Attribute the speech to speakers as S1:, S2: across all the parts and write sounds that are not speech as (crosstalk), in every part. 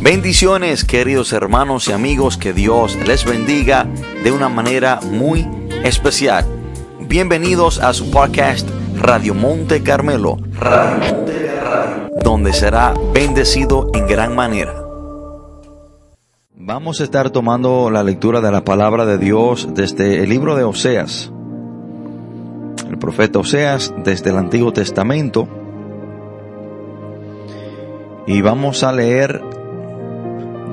S1: Bendiciones queridos hermanos y amigos, que Dios les bendiga de una manera muy especial. Bienvenidos a su podcast Radio Monte Carmelo, donde será bendecido en gran manera. Vamos a estar tomando la lectura de la palabra de Dios desde el libro de Oseas. El profeta Oseas desde el Antiguo Testamento. Y vamos a leer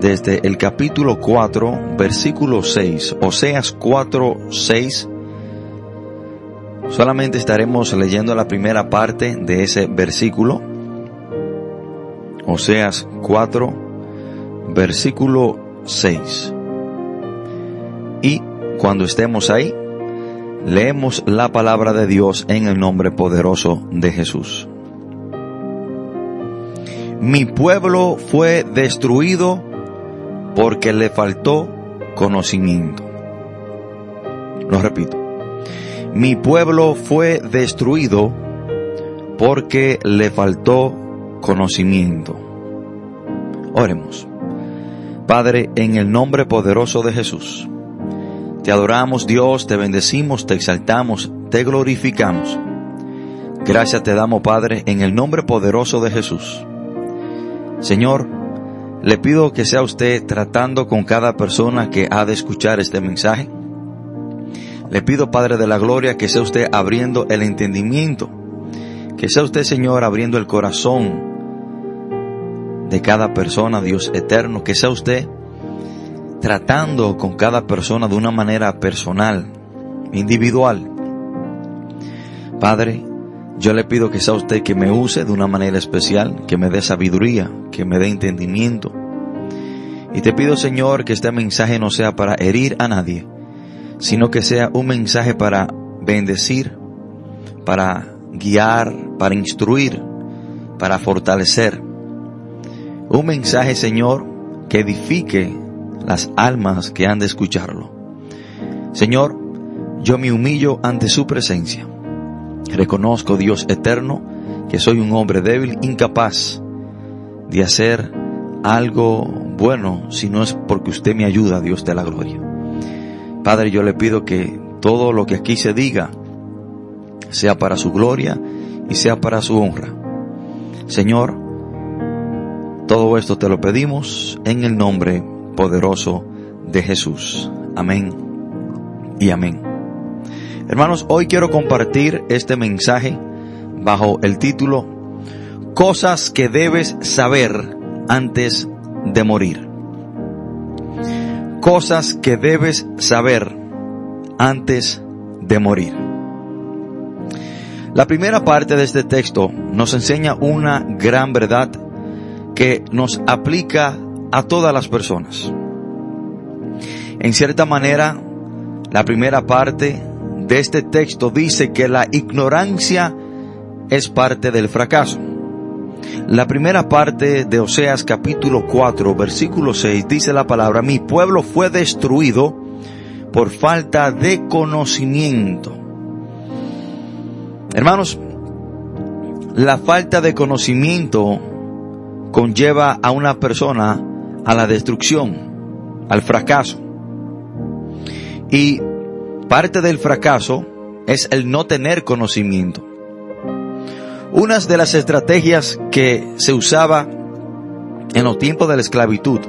S1: desde el capítulo 4, versículo 6, Oseas 4, 6. Solamente estaremos leyendo la primera parte de ese versículo. Oseas 4, versículo 6. Y cuando estemos ahí, leemos la palabra de Dios en el nombre poderoso de Jesús. Mi pueblo fue destruido porque le faltó conocimiento. Lo repito. Mi pueblo fue destruido porque le faltó conocimiento. Oremos. Padre, en el nombre poderoso de Jesús, te adoramos Dios, te bendecimos, te exaltamos, te glorificamos. Gracias te damos, Padre, en el nombre poderoso de Jesús. Señor, le pido que sea usted tratando con cada persona que ha de escuchar este mensaje. Le pido, Padre de la Gloria, que sea usted abriendo el entendimiento. Que sea usted, Señor, abriendo el corazón de cada persona, Dios eterno. Que sea usted tratando con cada persona de una manera personal, individual. Padre, yo le pido que sea usted que me use de una manera especial, que me dé sabiduría, que me dé entendimiento. Y te pido, Señor, que este mensaje no sea para herir a nadie, sino que sea un mensaje para bendecir, para guiar, para instruir, para fortalecer. Un mensaje, Señor, que edifique las almas que han de escucharlo. Señor, yo me humillo ante su presencia Reconozco, Dios eterno, que soy un hombre débil, incapaz de hacer algo bueno si no es porque usted me ayuda, Dios de la gloria. Padre, yo le pido que todo lo que aquí se diga sea para su gloria y sea para su honra. Señor, todo esto te lo pedimos en el nombre poderoso de Jesús. Amén y amén. Hermanos, hoy quiero compartir este mensaje bajo el título Cosas que debes saber antes de morir. Cosas que debes saber antes de morir. La primera parte de este texto nos enseña una gran verdad que nos aplica a todas las personas. En cierta manera, la primera parte de este texto dice que la ignorancia es parte del fracaso. La primera parte de Oseas capítulo 4 versículo 6 dice la palabra, mi pueblo fue destruido por falta de conocimiento. Hermanos, la falta de conocimiento conlleva a una persona a la destrucción, al fracaso. Y Parte del fracaso es el no tener conocimiento. Una de las estrategias que se usaba en los tiempos de la esclavitud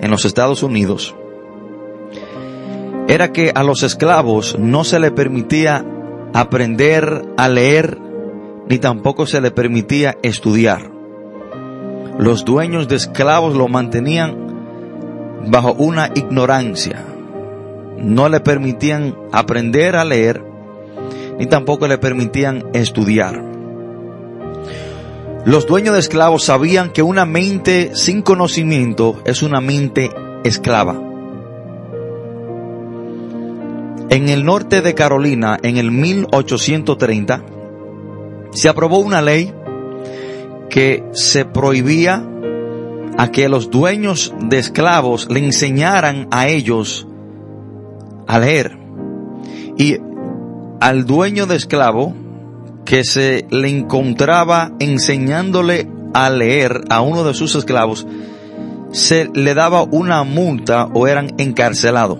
S1: en los Estados Unidos era que a los esclavos no se le permitía aprender a leer ni tampoco se le permitía estudiar. Los dueños de esclavos lo mantenían bajo una ignorancia, no le permitían aprender a leer, ni tampoco le permitían estudiar. Los dueños de esclavos sabían que una mente sin conocimiento es una mente esclava. En el norte de Carolina, en el 1830, se aprobó una ley que se prohibía a que los dueños de esclavos le enseñaran a ellos a leer. Y al dueño de esclavo que se le encontraba enseñándole a leer a uno de sus esclavos, se le daba una multa o eran encarcelados.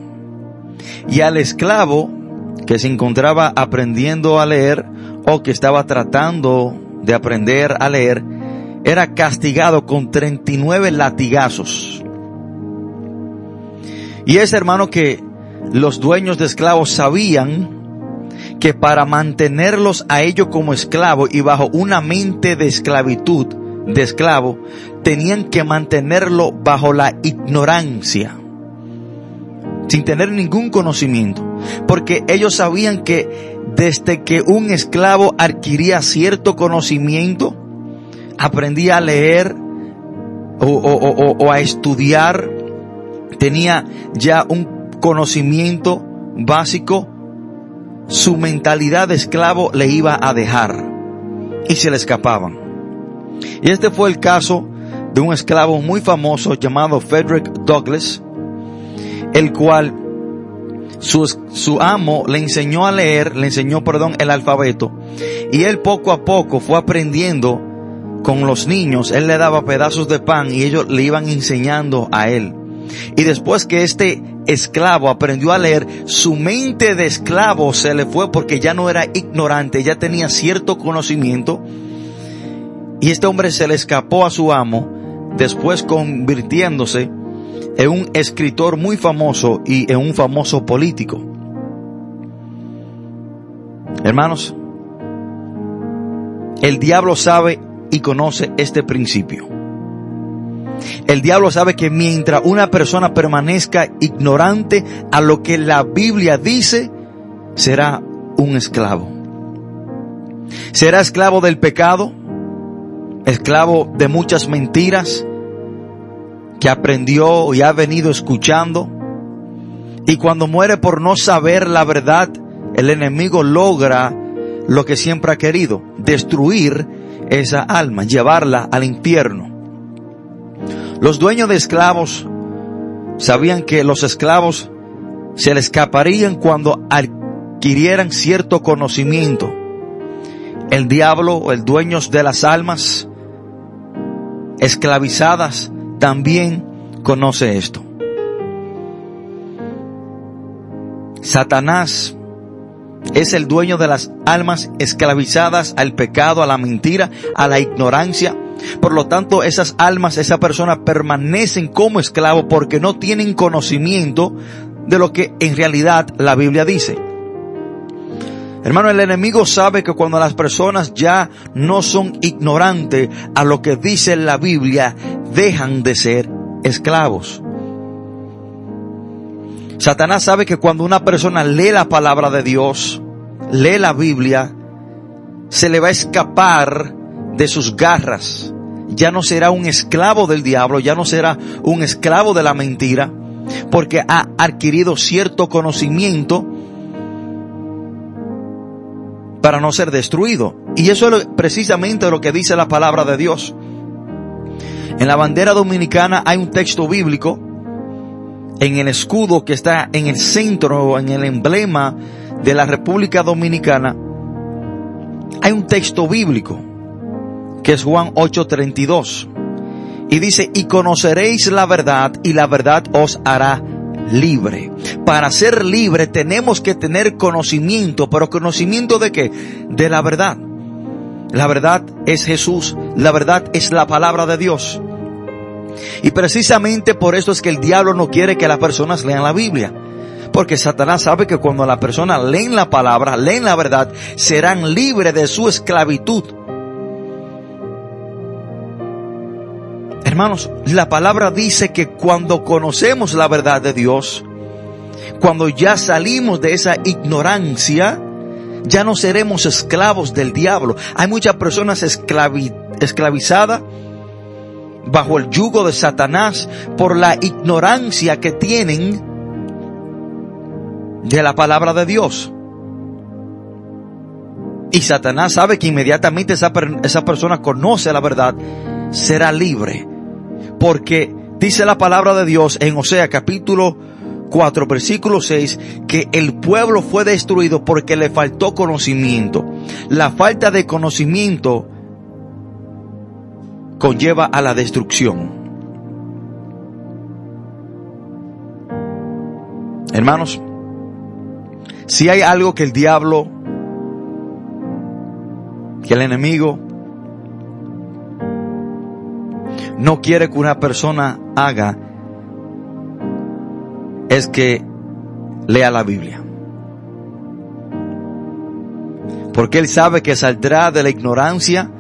S1: Y al esclavo que se encontraba aprendiendo a leer o que estaba tratando de aprender a leer, era castigado con 39 latigazos. Y es hermano que los dueños de esclavos sabían que para mantenerlos a ellos como esclavos y bajo una mente de esclavitud, de esclavo, tenían que mantenerlo bajo la ignorancia, sin tener ningún conocimiento, porque ellos sabían que desde que un esclavo adquiría cierto conocimiento, aprendía a leer o, o a estudiar, tenía ya un conocimiento básico, su mentalidad de esclavo le iba a dejar y se le escapaban. Y este fue el caso de un esclavo muy famoso llamado Frederick Douglass, el cual su, su, amo le enseñó a leer, le enseñó, perdón, el alfabeto, y él poco a poco fue aprendiendo con los niños, él le daba pedazos de pan y ellos le iban enseñando a él. Y después que este esclavo aprendió a leer, su mente de esclavo se le fue porque ya no era ignorante, ya tenía cierto conocimiento. Y este hombre se le escapó a su amo, después convirtiéndose en un escritor muy famoso y en un famoso político. Hermanos, el diablo sabe y conoce este principio. El diablo sabe que mientras una persona permanezca ignorante a lo que la Biblia dice, será un esclavo. Será esclavo del pecado, esclavo de muchas mentiras que aprendió y ha venido escuchando. Y cuando muere por no saber la verdad, el enemigo logra lo que siempre ha querido, destruir esa alma, llevarla al infierno. Los dueños de esclavos sabían que los esclavos se les escaparían cuando adquirieran cierto conocimiento. El diablo, el dueño de las almas esclavizadas, también conoce esto. Satanás es el dueño de las almas esclavizadas al pecado, a la mentira, a la ignorancia, por lo tanto, esas almas, esa persona permanecen como esclavos porque no tienen conocimiento de lo que en realidad la Biblia dice. Hermano, el enemigo sabe que cuando las personas ya no son ignorantes a lo que dice la Biblia, dejan de ser esclavos. Satanás sabe que cuando una persona lee la palabra de Dios, lee la Biblia, se le va a escapar de sus garras. Ya no será un esclavo del diablo, ya no será un esclavo de la mentira, porque ha adquirido cierto conocimiento para no ser destruido. Y eso es precisamente lo que dice la palabra de Dios. En la bandera dominicana hay un texto bíblico en el escudo que está en el centro, en el emblema de la República Dominicana. Hay un texto bíblico que es Juan 8:32. Y dice, y conoceréis la verdad y la verdad os hará libre. Para ser libre tenemos que tener conocimiento, pero conocimiento de qué? De la verdad. La verdad es Jesús, la verdad es la palabra de Dios. Y precisamente por eso es que el diablo no quiere que las personas lean la Biblia. Porque Satanás sabe que cuando las personas leen la palabra, leen la verdad, serán libres de su esclavitud. Hermanos, la palabra dice que cuando conocemos la verdad de Dios, cuando ya salimos de esa ignorancia, ya no seremos esclavos del diablo. Hay muchas personas esclavizadas bajo el yugo de Satanás por la ignorancia que tienen de la palabra de Dios. Y Satanás sabe que inmediatamente esa, esa persona conoce la verdad, será libre porque dice la palabra de Dios en Osea capítulo 4, versículo 6, que el pueblo fue destruido porque le faltó conocimiento. La falta de conocimiento conlleva a la destrucción. Hermanos, si hay algo que el diablo, que el enemigo no quiere que una persona haga, es que lea la Biblia. Porque él sabe que saldrá de la ignorancia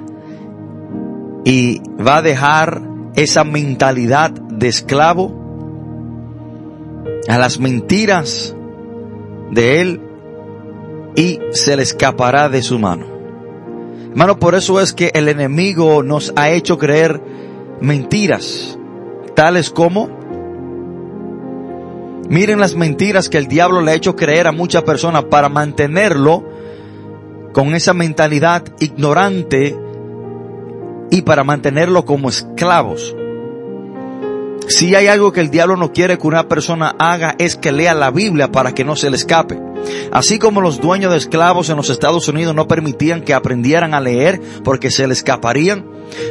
S1: y va a dejar esa mentalidad de esclavo a las mentiras de él y se le escapará de su mano. Hermano, por eso es que el enemigo nos ha hecho creer mentiras, tales como, miren las mentiras que el diablo le ha hecho creer a muchas personas para mantenerlo con esa mentalidad ignorante y para mantenerlo como esclavos. Si hay algo que el diablo no quiere que una persona haga es que lea la Biblia para que no se le escape. Así como los dueños de esclavos en los Estados Unidos no permitían que aprendieran a leer porque se le escaparían,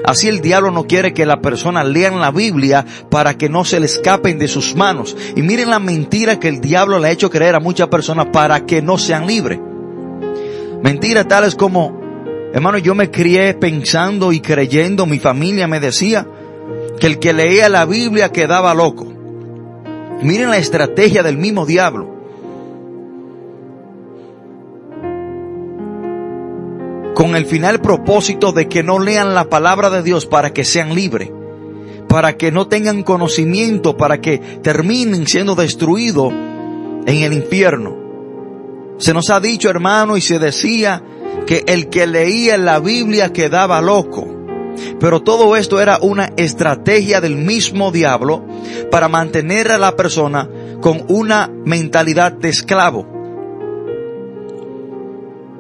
S1: así el diablo no quiere que la persona lean la Biblia para que no se le escapen de sus manos. Y miren la mentira que el diablo le ha hecho creer a muchas personas para que no sean libres. Mentiras tales como, hermano, yo me crié pensando y creyendo, mi familia me decía, que el que leía la Biblia quedaba loco. Miren la estrategia del mismo diablo. Con el final propósito de que no lean la palabra de Dios para que sean libres, para que no tengan conocimiento, para que terminen siendo destruidos en el infierno. Se nos ha dicho, hermano, y se decía que el que leía la Biblia quedaba loco. Pero todo esto era una estrategia del mismo diablo para mantener a la persona con una mentalidad de esclavo.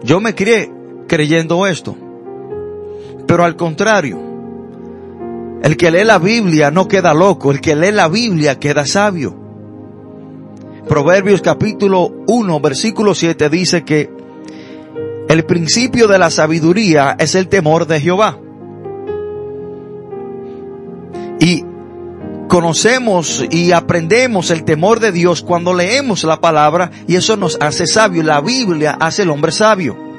S1: Yo me crié creyendo esto. Pero al contrario, el que lee la Biblia no queda loco, el que lee la Biblia queda sabio. Proverbios capítulo 1 versículo 7 dice que el principio de la sabiduría es el temor de Jehová. Y conocemos y aprendemos el temor de Dios cuando leemos la palabra y eso nos hace sabio. La Biblia hace el hombre sabio.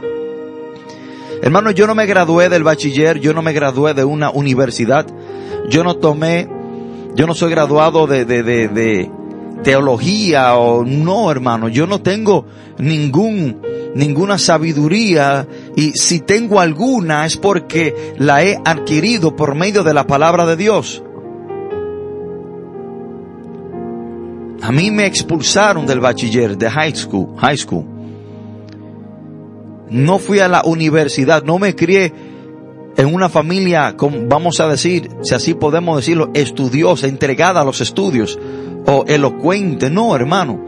S1: Hermano, yo no me gradué del bachiller, yo no me gradué de una universidad, yo no tomé, yo no soy graduado de, de, de, de teología o no, hermano, yo no tengo ningún ninguna sabiduría y si tengo alguna es porque la he adquirido por medio de la palabra de Dios. A mí me expulsaron del bachiller, de high school, high school. No fui a la universidad, no me crié en una familia, vamos a decir, si así podemos decirlo, estudiosa, entregada a los estudios, o elocuente. No, hermano.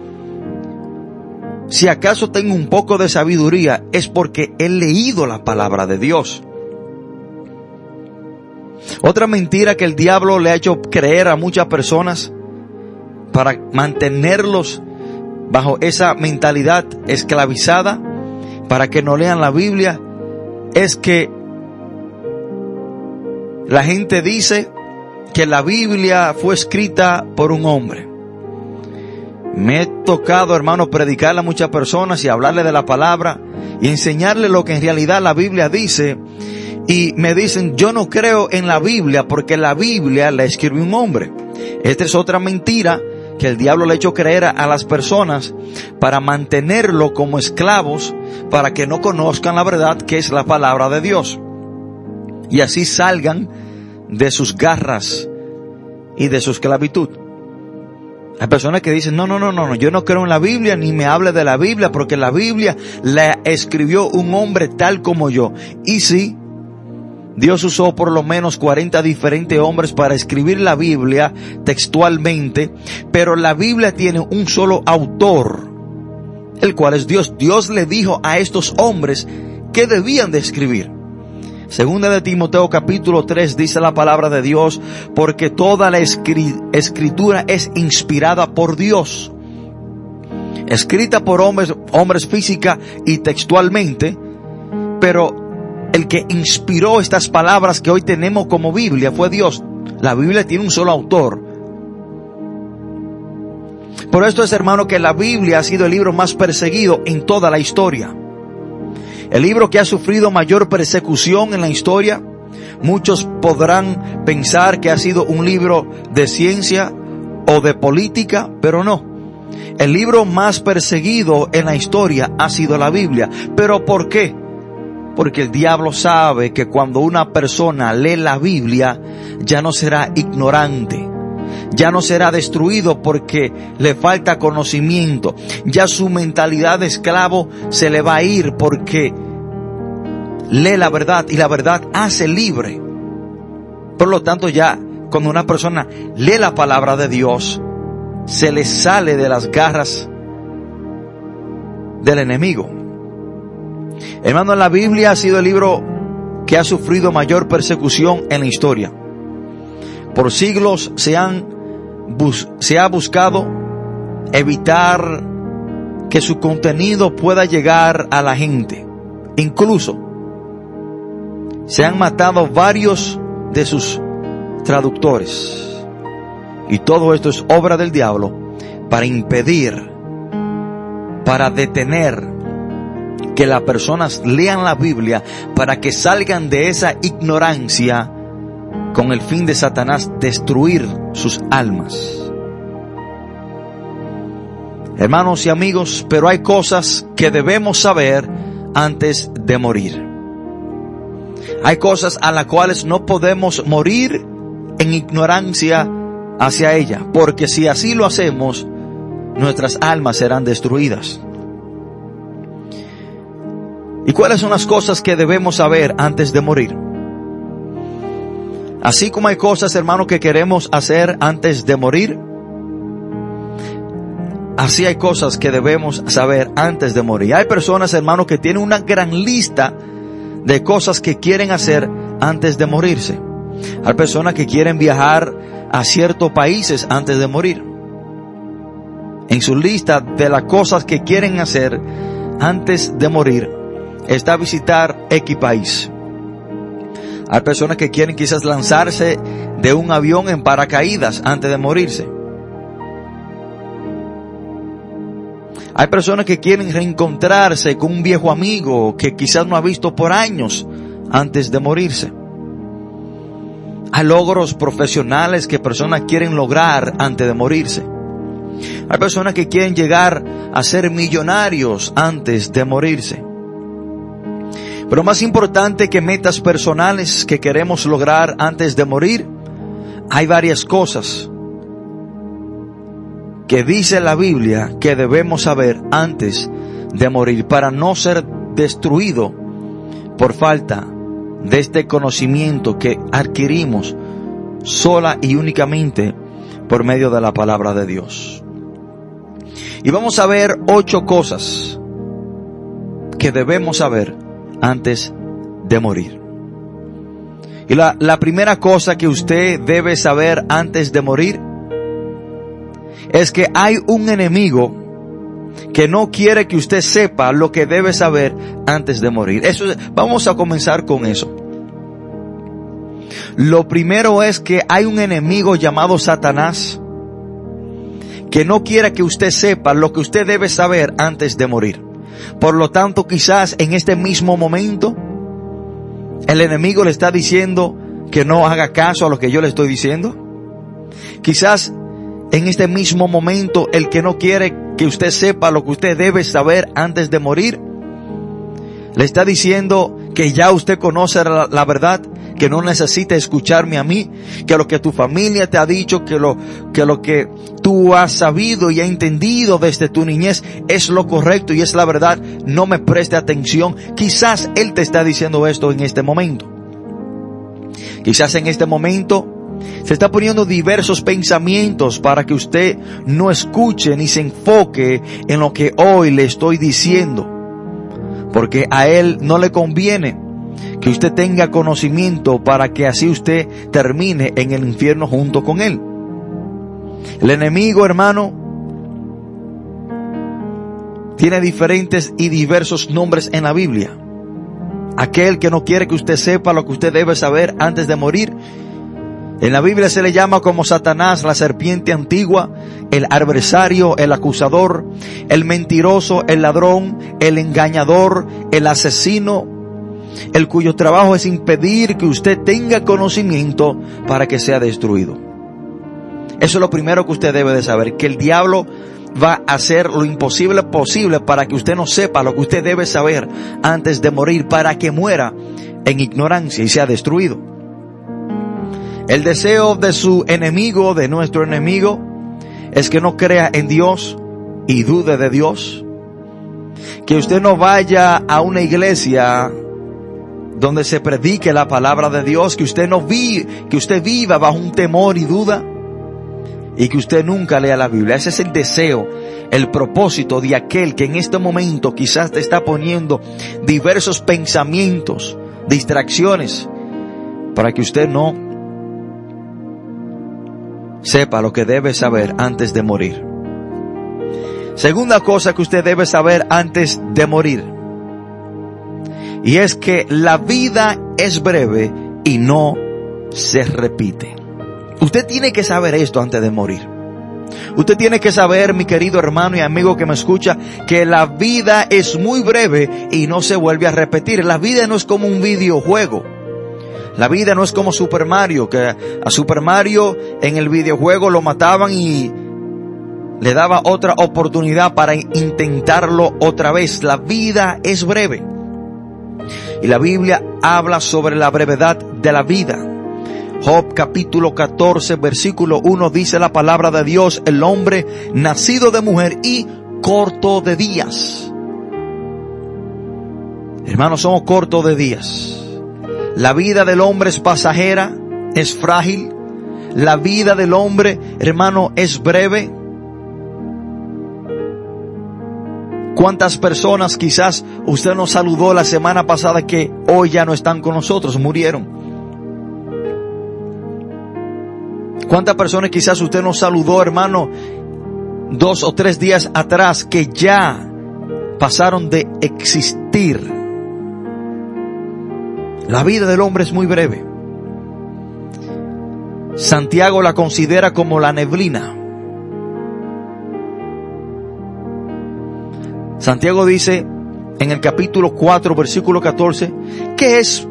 S1: Si acaso tengo un poco de sabiduría, es porque he leído la palabra de Dios. Otra mentira que el diablo le ha hecho creer a muchas personas para mantenerlos bajo esa mentalidad esclavizada, para que no lean la Biblia, es que la gente dice que la Biblia fue escrita por un hombre. Me he tocado, hermano, predicarle a muchas personas y hablarle de la palabra y enseñarle lo que en realidad la Biblia dice. Y me dicen, yo no creo en la Biblia porque la Biblia la escribió un hombre. Esta es otra mentira que el diablo le ha hecho creer a, las personas para mantenerlo como esclavos, para que no conozcan la verdad que es la palabra de Dios. Y así salgan de sus garras y de su esclavitud. Hay personas que dicen, no, no, no, no, yo no creo en la Biblia ni me hable de la Biblia porque la Biblia la escribió un hombre tal como yo. Y sí, Dios usó por lo menos 40 diferentes hombres para escribir la Biblia textualmente, pero la Biblia tiene un solo autor, el cual es Dios. Dios le dijo a estos hombres que debían de escribir. Segunda de Timoteo capítulo 3 dice la palabra de Dios, porque toda la escritura es inspirada por Dios, escrita por hombres, hombres física y textualmente, pero el que inspiró estas palabras que hoy tenemos como Biblia fue Dios. La Biblia tiene un solo autor. Por esto es, hermano, que la Biblia ha sido el libro más perseguido en toda la historia. El libro que ha sufrido mayor persecución en la historia. Muchos podrán pensar que ha sido un libro de ciencia o de política, pero no. El libro más perseguido en la historia ha sido la Biblia. ¿Pero por qué? Porque el diablo sabe que cuando una persona lee la Biblia ya no será ignorante, ya no será destruido porque le falta conocimiento, ya su mentalidad de esclavo se le va a ir porque lee la verdad y la verdad hace libre. Por lo tanto ya cuando una persona lee la palabra de Dios, se le sale de las garras del enemigo. Hermano, la Biblia ha sido el libro que ha sufrido mayor persecución en la historia. Por siglos se han se ha buscado evitar que su contenido pueda llegar a la gente. Incluso se han matado varios de sus traductores. Y todo esto es obra del diablo para impedir, para detener que las personas lean la Biblia para que salgan de esa ignorancia con el fin de Satanás destruir sus almas. Hermanos y amigos, pero hay cosas que debemos saber antes de morir. Hay cosas a las cuales no podemos morir en ignorancia hacia ella, porque si así lo hacemos, nuestras almas serán destruidas. ¿Y cuáles son las cosas que debemos saber antes de morir? Así como hay cosas, hermano, que queremos hacer antes de morir, así hay cosas que debemos saber antes de morir. Hay personas, hermano, que tienen una gran lista de cosas que quieren hacer antes de morirse. Hay personas que quieren viajar a ciertos países antes de morir. En su lista de las cosas que quieren hacer antes de morir está visitar X país. Hay personas que quieren quizás lanzarse de un avión en paracaídas antes de morirse. Hay personas que quieren reencontrarse con un viejo amigo que quizás no ha visto por años antes de morirse. Hay logros profesionales que personas quieren lograr antes de morirse. Hay personas que quieren llegar a ser millonarios antes de morirse. Pero más importante que metas personales que queremos lograr antes de morir, hay varias cosas que dice la Biblia que debemos saber antes de morir para no ser destruido por falta de este conocimiento que adquirimos sola y únicamente por medio de la palabra de Dios. Y vamos a ver ocho cosas que debemos saber antes de morir. Y la, la primera cosa que usted debe saber antes de morir es que hay un enemigo que no quiere que usted sepa lo que debe saber antes de morir. Eso, vamos a comenzar con eso. Lo primero es que hay un enemigo llamado Satanás que no quiere que usted sepa lo que usted debe saber antes de morir. Por lo tanto, quizás en este mismo momento, el enemigo le está diciendo que no haga caso a lo que yo le estoy diciendo. Quizás en este mismo momento, el que no quiere que usted sepa lo que usted debe saber antes de morir, le está diciendo que ya usted conoce la, verdad, que no necesita escucharme a mí, que lo que tu familia te ha dicho, que lo, que lo que tú has sabido y has entendido desde tu niñez es lo correcto y es la verdad, no me preste atención. Quizás Él te está diciendo esto en este momento. Quizás en este momento se está poniendo diversos pensamientos para que usted no escuche ni se enfoque en lo que hoy le estoy diciendo. Porque a Él no le conviene que usted tenga conocimiento para que así usted termine en el infierno junto con Él. El enemigo, hermano, tiene diferentes y diversos nombres en la Biblia. Aquel que no quiere que usted sepa lo que usted debe saber antes de morir. En la Biblia se le llama como Satanás, la serpiente antigua, el adversario, el acusador, el mentiroso, el ladrón, el engañador, el asesino, el cuyo trabajo es impedir que usted tenga conocimiento para que sea destruido. Eso es lo primero que usted debe de saber, que el diablo va a hacer lo imposible posible para que usted no sepa lo que usted debe saber antes de morir, para que muera en ignorancia y sea destruido. El deseo de su enemigo, de nuestro enemigo, es que no crea en Dios y dude de Dios. Que usted no vaya a una iglesia donde se predique la palabra de Dios, que usted no vi, que usted viva bajo un temor y duda y que usted nunca lea la Biblia. Ese es el deseo, el propósito de aquel que en este momento quizás te está poniendo diversos pensamientos, distracciones, para que usted no sepa lo que debe saber antes de morir. Segunda cosa que usted debe saber antes de morir. Y es que la vida es breve y no se repite. Usted tiene que saber esto antes de morir. Usted tiene que saber, mi querido hermano y amigo que me escucha, que la vida es muy breve y no se vuelve a repetir. La vida no es como un videojuego. La vida no es como Super Mario, que a Super Mario en el videojuego lo mataban y le daba otra oportunidad para intentarlo otra vez. La vida es breve. Y la Biblia habla sobre la brevedad de la vida. Job capítulo 14 versículo 1 dice la palabra de Dios, el hombre nacido de mujer y corto de días. Hermanos, somos cortos de días. La vida del hombre es pasajera, es frágil. La vida del hombre, hermano, es breve. ¿Cuántas personas quizás usted nos saludó la semana pasada que hoy ya no están con nosotros, murieron? ¿Cuántas personas quizás usted nos saludó, hermano, dos o tres días atrás que ya pasaron de existir? La vida del hombre es muy breve. Santiago la considera como la neblina. Santiago dice en el capítulo 4, versículo 14, que es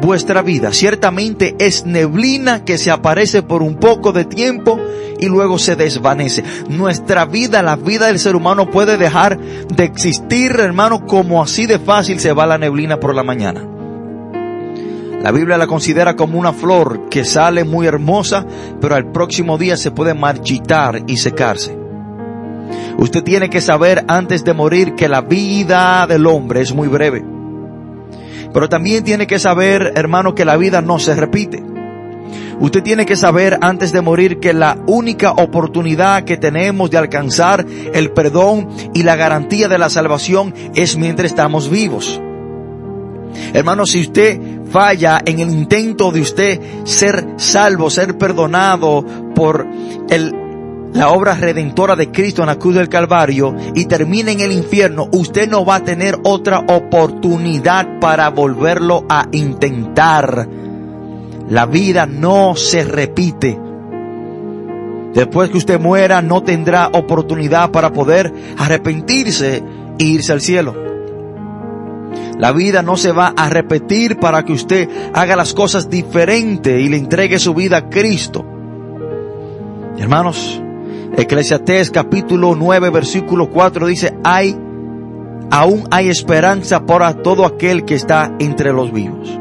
S1: vuestra vida. Ciertamente es neblina que se aparece por un poco de tiempo y luego se desvanece. Nuestra vida, la vida del ser humano puede dejar de existir, hermano, como así de fácil se va la neblina por la mañana. La Biblia la considera como una flor que sale muy hermosa, pero al próximo día se puede marchitar y secarse. Usted tiene que saber antes de morir que la vida del hombre es muy breve. Pero también tiene que saber, hermano, que la vida no se repite. Usted tiene que saber antes de morir que la única oportunidad que tenemos de alcanzar el perdón y la garantía de la salvación es mientras estamos vivos. Hermano, si usted falla en el intento de usted ser salvo, ser perdonado por el la obra redentora de Cristo en la cruz del Calvario y termina en el infierno, usted no va a tener otra oportunidad para volverlo a intentar. La vida no se repite. Después que usted muera, no tendrá oportunidad para poder arrepentirse e irse al cielo. La vida no se va a repetir para que usted haga las cosas diferentes y le entregue su vida a Cristo. Hermanos, Eclesiastés capítulo 9 versículo 4 dice, hay, aún hay esperanza para todo aquel que está entre los vivos.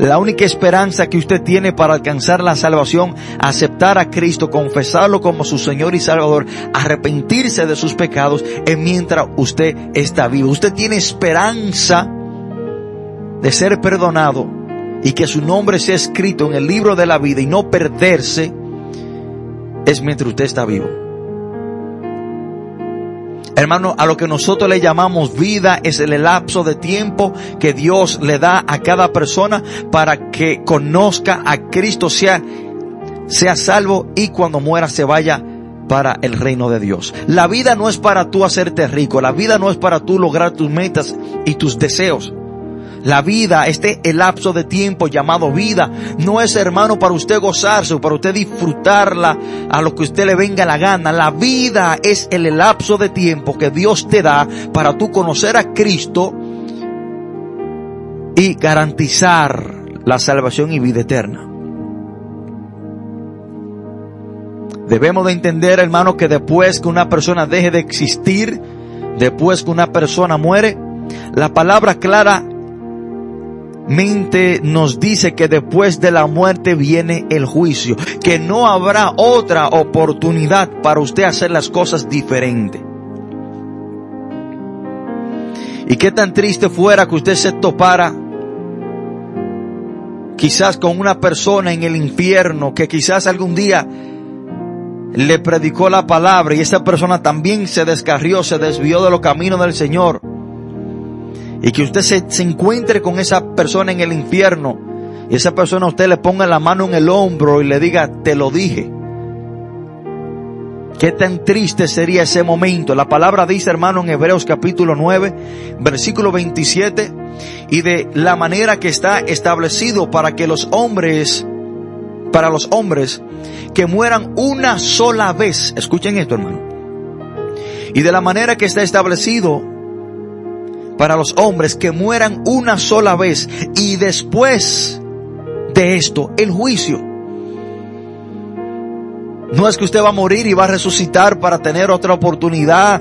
S1: La única esperanza que usted tiene para alcanzar la salvación, aceptar a Cristo, confesarlo como su Señor y Salvador, arrepentirse de sus pecados, es mientras usted está vivo. Usted tiene esperanza de ser perdonado y que su nombre sea escrito en el libro de la vida y no perderse es mientras usted está vivo. Hermano, a lo que nosotros le llamamos vida es el lapso de tiempo que Dios le da a cada persona para que conozca a Cristo, sea, sea salvo y cuando muera se vaya para el reino de Dios. La vida no es para tú hacerte rico, la vida no es para tú lograr tus metas y tus deseos. La vida, este el lapso de tiempo llamado vida, no es hermano para usted gozarse o para usted disfrutarla a lo que usted le venga la gana. La vida es el lapso de tiempo que Dios te da para tú conocer a Cristo y garantizar la salvación y vida eterna. Debemos de entender, hermano, que después que una persona deje de existir, después que una persona muere, la palabra clara mente nos dice que después de la muerte viene el juicio, que no habrá otra oportunidad para usted hacer las cosas diferentes. Y qué tan triste fuera que usted se topara quizás con una persona en el infierno que quizás algún día le predicó la palabra y esa persona también se descarrió, se desvió de los caminos del Señor y que usted se, se, encuentre con esa persona en el infierno y esa persona a usted le ponga la mano en el hombro y le diga, te lo dije. Qué tan triste sería ese momento. La palabra dice, hermano, en Hebreos capítulo 9, versículo 27, y de la manera que está establecido para que los hombres, para los hombres que mueran una sola vez. Escuchen esto, hermano. Y de la manera que está establecido para los hombres que mueran una sola vez y después de esto el juicio. No es que usted va a morir y va a resucitar para tener otra oportunidad.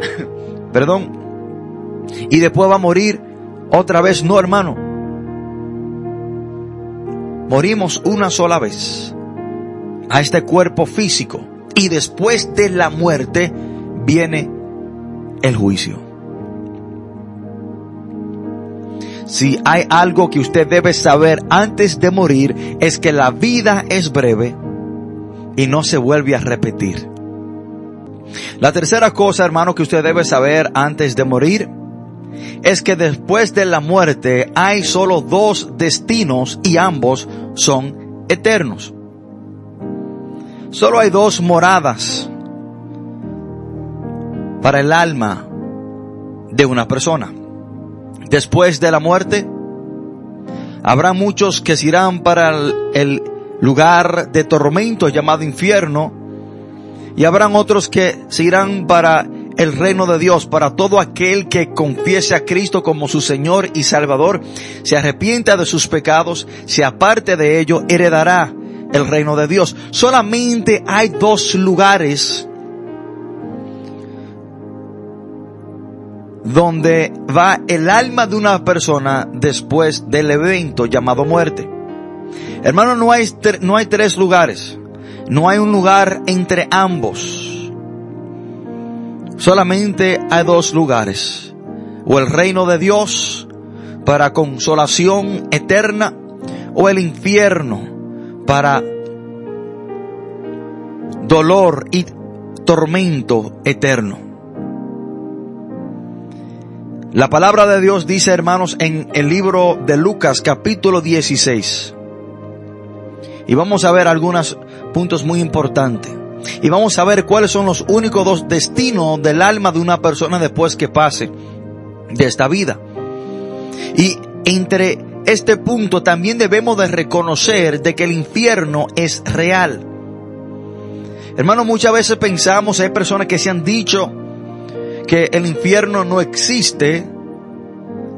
S1: (laughs) perdón. Y después va a morir otra vez. No, hermano. Morimos una sola vez a este cuerpo físico. Y después de la muerte viene el juicio. Si hay algo que usted debe saber antes de morir es que la vida es breve y no se vuelve a repetir. La tercera cosa, hermano, que usted debe saber antes de morir es que después de la muerte hay solo dos destinos y ambos son eternos. Solo hay dos moradas para el alma de una persona después de la muerte, habrá muchos que se irán para el, lugar de tormento llamado infierno, y habrán otros que se irán para el reino de Dios, para todo aquel que confiese a Cristo como su Señor y Salvador, se arrepienta de sus pecados, se aparte de ello, heredará el reino de Dios. Solamente hay dos lugares donde va el alma de una persona después del evento llamado muerte. Hermano, no hay, no hay tres lugares. No hay un lugar entre ambos. Solamente hay dos lugares. O el reino de Dios para consolación eterna o el infierno para dolor y tormento eterno. La palabra de Dios dice, hermanos, en el libro de Lucas capítulo 16. Y vamos a ver algunos puntos muy importantes. Y vamos a ver cuáles son los únicos dos destinos del alma de una persona después que pase de esta vida. Y entre este punto también debemos de reconocer de que el infierno es real. Hermano, muchas veces pensamos, hay personas que se han dicho, que el infierno no existe.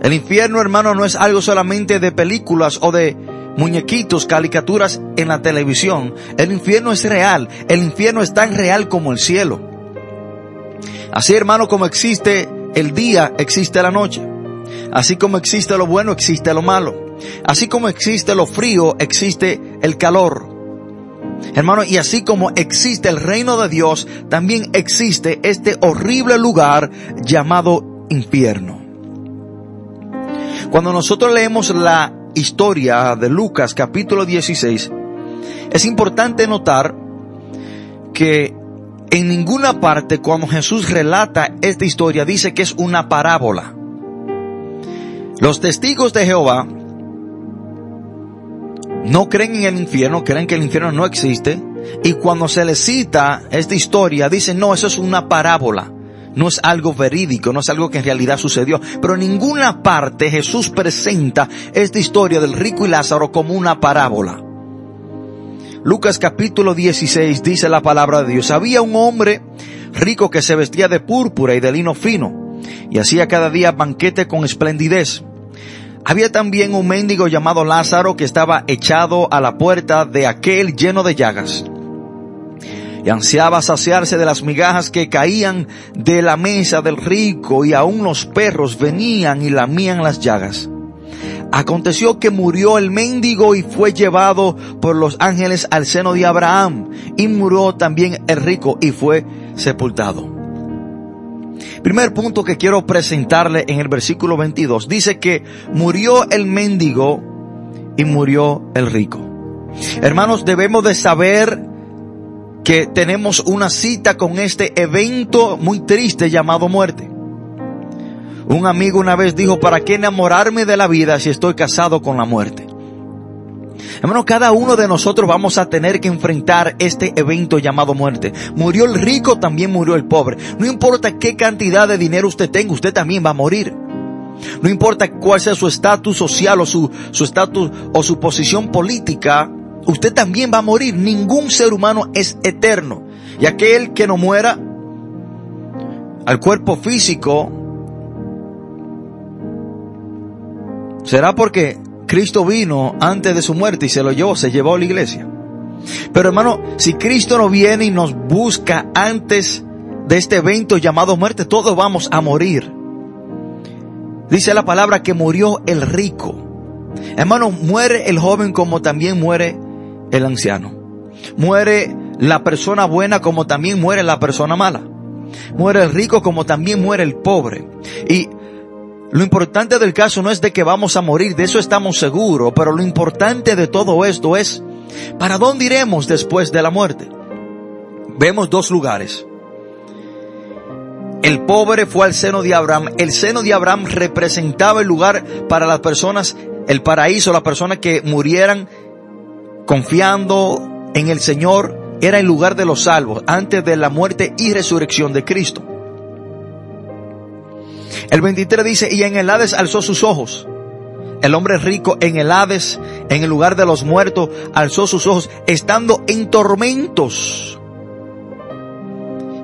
S1: El infierno, hermano, no es algo solamente de películas o de muñequitos, caricaturas en la televisión. El infierno es real. El infierno es tan real como el cielo. Así, hermano, como existe el día, existe la noche. Así como existe lo bueno, existe lo malo. Así como existe lo frío, existe el calor. Hermano, y así como existe el reino de Dios, también existe este horrible lugar llamado infierno. Cuando nosotros leemos la historia de Lucas capítulo 16, es importante notar que en ninguna parte cuando Jesús relata esta historia dice que es una parábola. Los testigos de Jehová no creen en el infierno, creen que el infierno no existe. Y cuando se les cita esta historia, dicen, no, eso es una parábola. no es algo verídico, no es algo que en realidad sucedió, pero en ninguna parte Jesús presenta esta historia del rico y Lázaro como una parábola. Lucas capítulo 16 dice la palabra de Dios, había un hombre rico que se vestía de púrpura y de lino fino y hacía cada día banquete con esplendidez. Había también un mendigo llamado Lázaro que estaba echado a la puerta de aquel lleno de llagas y ansiaba saciarse de las migajas que caían de la mesa del rico y aún los perros venían y lamían las llagas. Aconteció que murió el mendigo y fue llevado por los ángeles al seno de Abraham y murió también el rico y fue sepultado. Primer punto que quiero presentarle en el versículo 22 dice que murió el mendigo y murió el rico. Hermanos, debemos de saber que tenemos una cita con este evento muy triste llamado muerte. Un amigo una vez dijo, ¿para qué enamorarme de la vida si estoy casado con la muerte? Hermano, cada uno de nosotros vamos a tener que enfrentar este evento llamado muerte. Murió el rico, también murió el pobre. No importa qué cantidad de dinero usted tenga, usted también va a morir. No importa cuál sea su estatus social o su estatus o su posición política, usted también va a morir. Ningún ser humano es eterno. Y aquel que no muera al cuerpo físico será porque Cristo vino antes de su muerte y se lo llevó, se llevó a la iglesia. Pero hermano, si Cristo no viene y nos busca antes de este evento llamado muerte, todos vamos a morir. Dice la palabra que murió el rico. Hermano, muere el joven como también muere el anciano. Muere la persona buena como también muere la persona mala. Muere el rico como también muere el pobre. Y lo importante del caso no es de que vamos a morir, de eso estamos seguros, pero lo importante de todo esto es, ¿para dónde iremos después de la muerte? Vemos dos lugares. El pobre fue al seno de Abraham. El seno de Abraham representaba el lugar para las personas, el paraíso, las personas que murieran confiando en el Señor, era el lugar de los salvos antes de la muerte y resurrección de Cristo. El 23 dice, y en el Hades alzó sus ojos. El hombre rico en el Hades, en el lugar de los muertos, alzó sus ojos, estando en tormentos.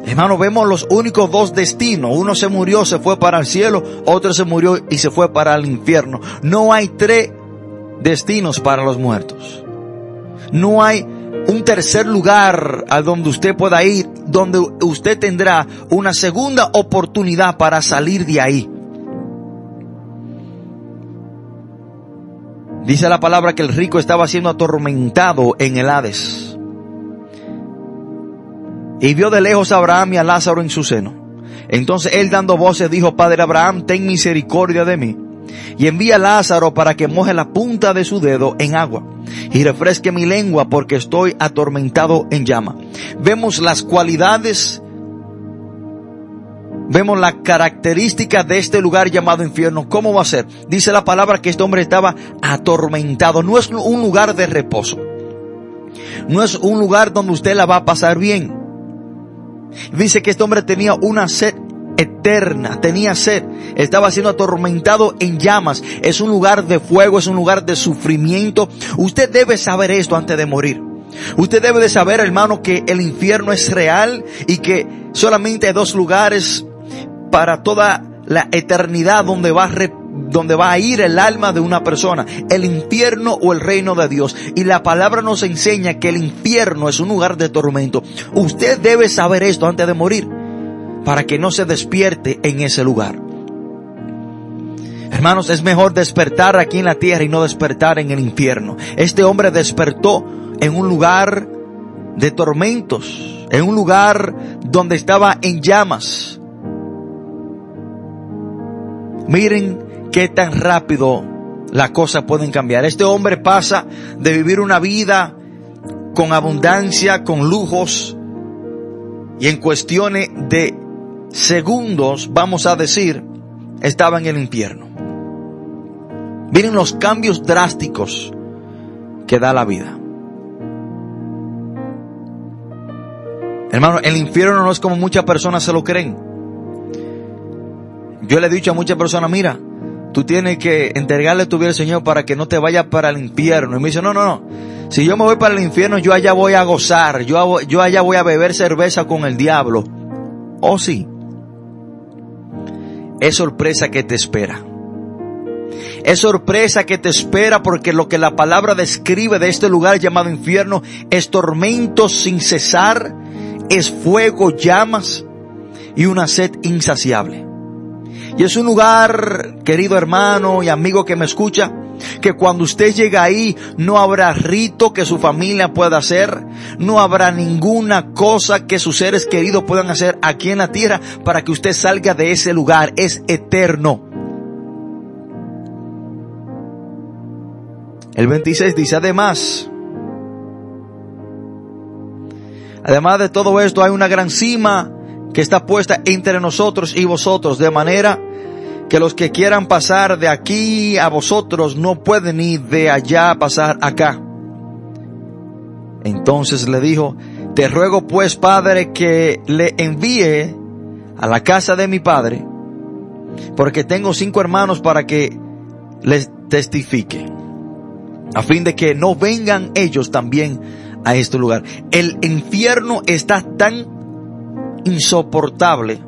S1: Hermano, vemos los únicos dos destinos. Uno se murió, se fue para el cielo, otro se murió y se fue para el infierno. No hay tres destinos para los muertos. No hay un tercer lugar a donde usted pueda ir, donde usted tendrá una segunda oportunidad para salir de ahí. Dice la palabra que el rico estaba siendo atormentado en el Hades. Y vio de lejos a Abraham y a Lázaro en su seno. Entonces él dando voces dijo, Padre Abraham, ten misericordia de mí y envía a Lázaro para que moje la punta de su dedo en agua y refresque mi lengua porque estoy atormentado en llama. Vemos las cualidades, vemos la característica de este lugar llamado infierno. ¿Cómo va a ser? Dice la palabra que este hombre estaba atormentado. No es un lugar de reposo. No es un lugar donde usted la va a pasar bien. Dice que este hombre tenía una sed eterna, tenía sed, estaba siendo atormentado en llamas, es un lugar de fuego, es un lugar de sufrimiento. Usted debe saber esto antes de morir. Usted debe de saber, hermano, que el infierno es real y que solamente hay dos lugares para toda la eternidad donde va a donde va a ir el alma de una persona, el infierno o el reino de Dios. Y la palabra nos enseña que el infierno es un lugar de tormento. Usted debe saber esto antes de morir para que no se despierte en ese lugar. Hermanos, es mejor despertar aquí en la tierra y no despertar en el infierno. Este hombre despertó en un lugar de tormentos, en un lugar donde estaba en llamas. Miren qué tan rápido las cosas pueden cambiar. Este hombre pasa de vivir una vida con abundancia, con lujos, y en cuestiones de segundos, vamos a decir, estaba en el infierno. Miren los cambios drásticos que da la vida. Hermano, el infierno no es como muchas personas se lo creen. Yo le he dicho a muchas personas, mira, tú tienes que entregarle tu vida al Señor para que no te vayas para el infierno. Y me dice, no, no, no. Si yo me voy para el infierno, yo allá voy a gozar. Yo, yo allá voy a beber cerveza con el diablo. Oh sí. Es sorpresa que te espera. Es sorpresa que te espera porque lo que la palabra describe de este lugar llamado infierno es tormento sin cesar, es fuego, llamas y una sed insaciable. Y es un lugar, querido hermano y amigo que me escucha, que cuando usted llega ahí no habrá rito que su familia pueda hacer, no habrá ninguna cosa que sus seres queridos puedan hacer aquí en la tierra para que usted salga de ese lugar, es eterno. El 26 dice además, además de todo esto hay una gran cima que está puesta entre nosotros y vosotros, de manera que los que quieran pasar de aquí a vosotros no pueden ir de allá pasar acá. Entonces le dijo, te ruego pues, Padre, que le envíe a la casa de mi Padre, porque tengo cinco hermanos para que les testifique, a fin de que no vengan ellos también a este lugar. El infierno está tan insoportable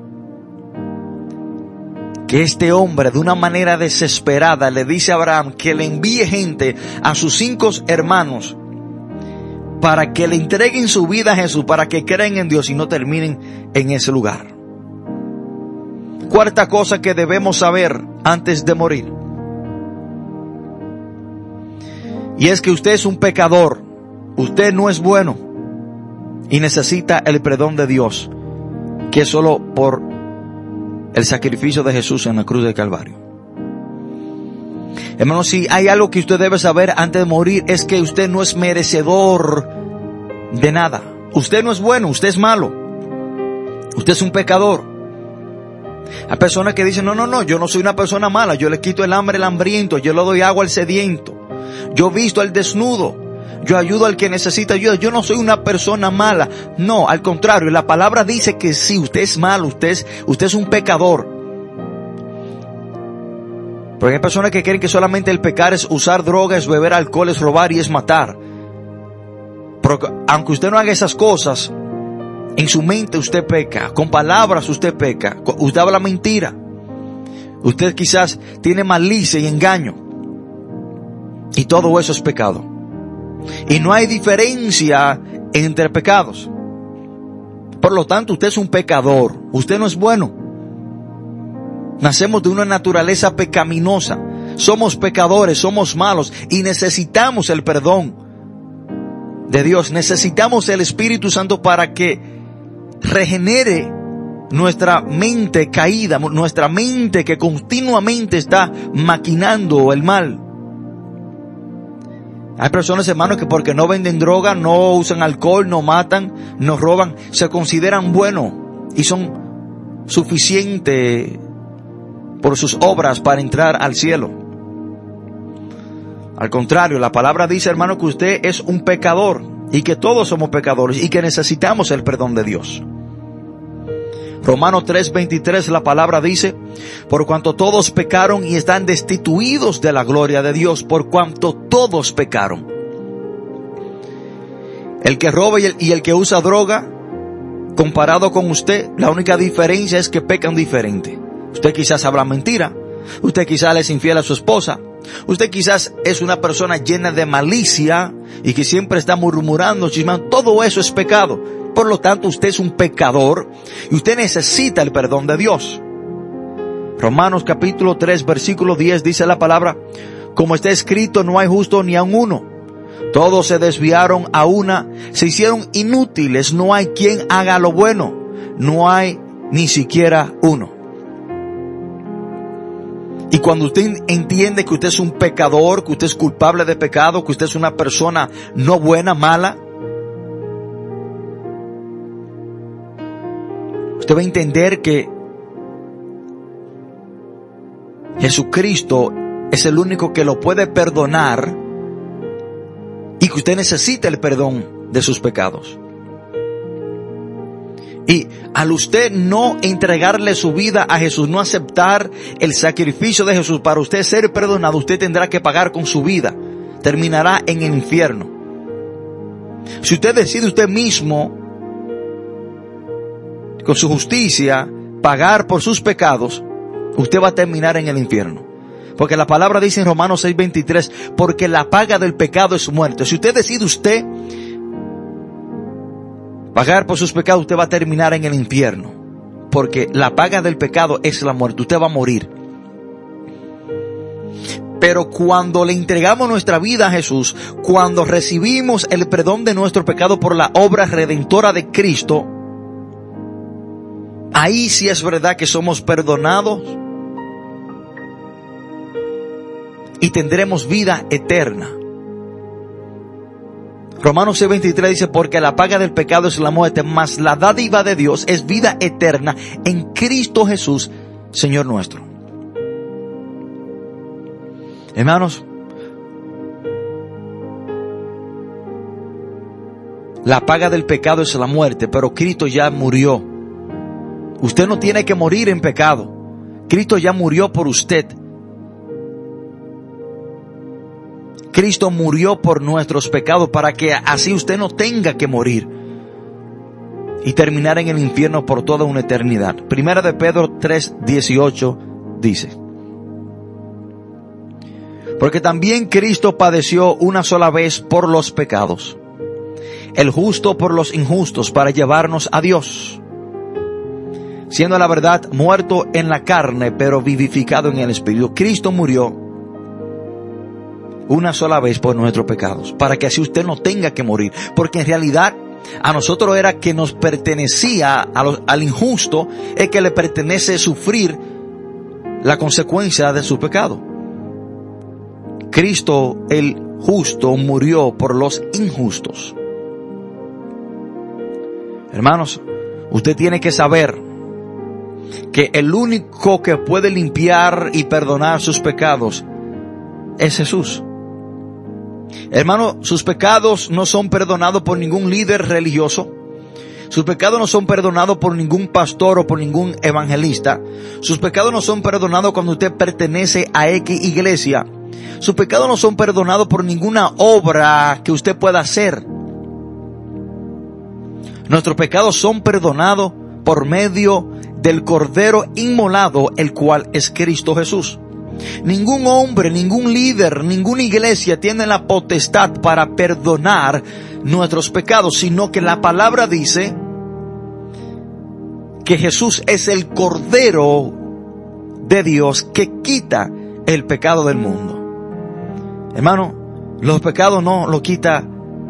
S1: que este hombre de una manera desesperada le dice a Abraham que le envíe gente a sus cinco hermanos para que le entreguen su vida a Jesús, para que creen en Dios y no terminen en ese lugar. Cuarta cosa que debemos saber antes de morir. Y es que usted es un pecador, usted no es bueno y necesita el perdón de Dios que es solo por el sacrificio de Jesús en la cruz del Calvario. Hermano, si hay algo que usted debe saber antes de morir es que usted no es merecedor de nada. Usted no es bueno, usted es malo. Usted es un pecador. Hay personas que dicen, no, no, no, yo no soy una persona mala, yo le quito el hambre al hambriento, yo le doy agua al sediento, yo visto al desnudo, yo ayudo al que necesita ayuda, yo no soy una persona mala. No, al contrario, la palabra dice que si usted es malo, usted es, usted es un pecador. Porque hay personas que creen que solamente el pecar es usar drogas, beber alcohol, es robar y es matar. Pero aunque usted no haga esas cosas, en su mente usted peca, con palabras usted peca, usted habla mentira. Usted quizás tiene malicia y engaño. Y todo eso es pecado. Y no hay diferencia entre pecados. Por lo tanto, usted es un pecador. Usted no es bueno. Nacemos de una naturaleza pecaminosa. Somos pecadores, somos malos y necesitamos el perdón de Dios. Necesitamos el Espíritu Santo para que regenere nuestra mente caída, nuestra mente que continuamente está maquinando el mal. Hay personas, hermanos, que porque no venden droga, no usan alcohol, no matan, no roban, se consideran buenos y son suficientes por sus obras para entrar al cielo. Al contrario, la palabra dice, hermano, que usted es un pecador y que todos somos pecadores y que necesitamos el perdón de Dios. Romano 3:23 la palabra dice, por cuanto todos pecaron y están destituidos de la gloria de Dios, por cuanto todos pecaron. El que roba y el, y el que usa droga, comparado con usted, la única diferencia es que pecan diferente. Usted quizás habla mentira, usted quizás es infiel a su esposa, usted quizás es una persona llena de malicia y que siempre está murmurando, chismando, todo eso es pecado. Por lo tanto, usted es un pecador y usted necesita el perdón de Dios. Romanos capítulo 3 versículo 10 dice la palabra, como está escrito, no hay justo ni a uno. Todos se desviaron a una, se hicieron inútiles, no hay quien haga lo bueno, no hay ni siquiera uno. Y cuando usted entiende que usted es un pecador, que usted es culpable de pecado, que usted es una persona no buena, mala, Usted va a entender que Jesucristo es el único que lo puede perdonar y que usted necesita el perdón de sus pecados. Y al usted no entregarle su vida a Jesús, no aceptar el sacrificio de Jesús para usted ser perdonado, usted tendrá que pagar con su vida. Terminará en el infierno. Si usted decide usted mismo, con su justicia, pagar por sus pecados, usted va a terminar en el infierno. Porque la palabra dice en Romanos 6:23, porque la paga del pecado es muerte. Si usted decide usted pagar por sus pecados, usted va a terminar en el infierno. Porque la paga del pecado es la muerte. Usted va a morir. Pero cuando le entregamos nuestra vida a Jesús, cuando recibimos el perdón de nuestro pecado por la obra redentora de Cristo, ahí sí es verdad que somos perdonados y tendremos vida eterna. Romanos 6:23 dice, porque la paga del pecado es la muerte, mas la dádiva de Dios es vida eterna en Cristo Jesús, Señor nuestro. Hermanos, la paga del pecado es la muerte, pero Cristo ya murió. Usted no tiene que morir en pecado. Cristo ya murió por usted. Cristo murió por nuestros pecados para que así usted no tenga que morir y terminar en el infierno por toda una eternidad. Primera de Pedro 3:18 dice, porque también Cristo padeció una sola vez por los pecados, el justo por los injustos para llevarnos a Dios, siendo la verdad muerto en la carne, pero vivificado en el Espíritu. Cristo murió una sola vez por nuestros pecados, para que así usted no tenga que morir, porque en realidad a nosotros era que nos pertenecía al injusto, es que le pertenece sufrir la consecuencia de su pecado. Cristo el justo murió por los injustos. Hermanos, usted tiene que saber que el único que puede limpiar y perdonar sus pecados es Jesús. Hermano, sus pecados no son perdonados por ningún líder religioso. Sus pecados no son perdonados por ningún pastor o por ningún evangelista. Sus pecados no son perdonados cuando usted pertenece a X iglesia. Sus pecados no son perdonados por ninguna obra que usted pueda hacer. Nuestros pecados son perdonados por medio del Cordero inmolado, el cual es Cristo Jesús. Ningún hombre, ningún líder, ninguna iglesia tiene la potestad para perdonar nuestros pecados, sino que la palabra dice que Jesús es el Cordero de Dios que quita el pecado del mundo. Hermano, los pecados no lo quita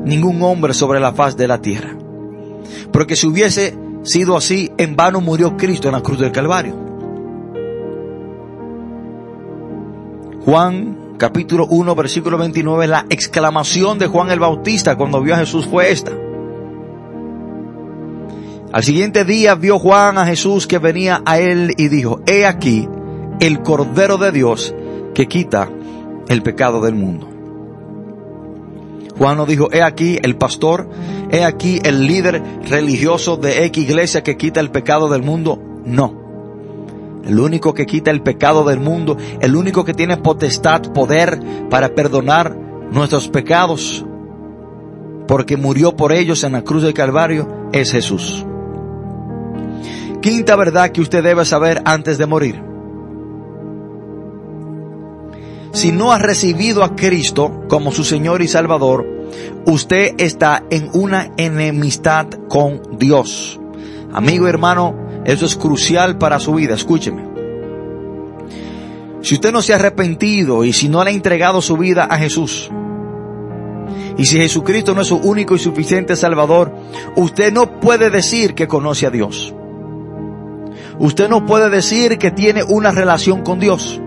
S1: ningún hombre sobre la faz de la tierra. Porque si hubiese sido así, en vano murió Cristo en la cruz del Calvario. Juan capítulo 1 versículo 29, la exclamación de Juan el Bautista cuando vio a Jesús fue esta. Al siguiente día vio Juan a Jesús que venía a él y dijo, he aquí el Cordero de Dios que quita el pecado del mundo. Juan no dijo, he aquí el pastor, he aquí el líder religioso de X iglesia que quita el pecado del mundo. No el único que quita el pecado del mundo, el único que tiene potestad, poder para perdonar nuestros pecados, porque murió por ellos en la cruz del Calvario, es Jesús. Quinta verdad que usted debe saber antes de morir. Si no ha recibido a Cristo como su Señor y Salvador, usted está en una enemistad con Dios. Amigo hermano, eso es crucial para su vida, escúcheme. Si usted no se ha arrepentido y si no le ha entregado su vida a Jesús, y si Jesucristo no es su único y suficiente Salvador, usted no puede decir que conoce a Dios. Usted no puede decir que tiene una relación con Dios.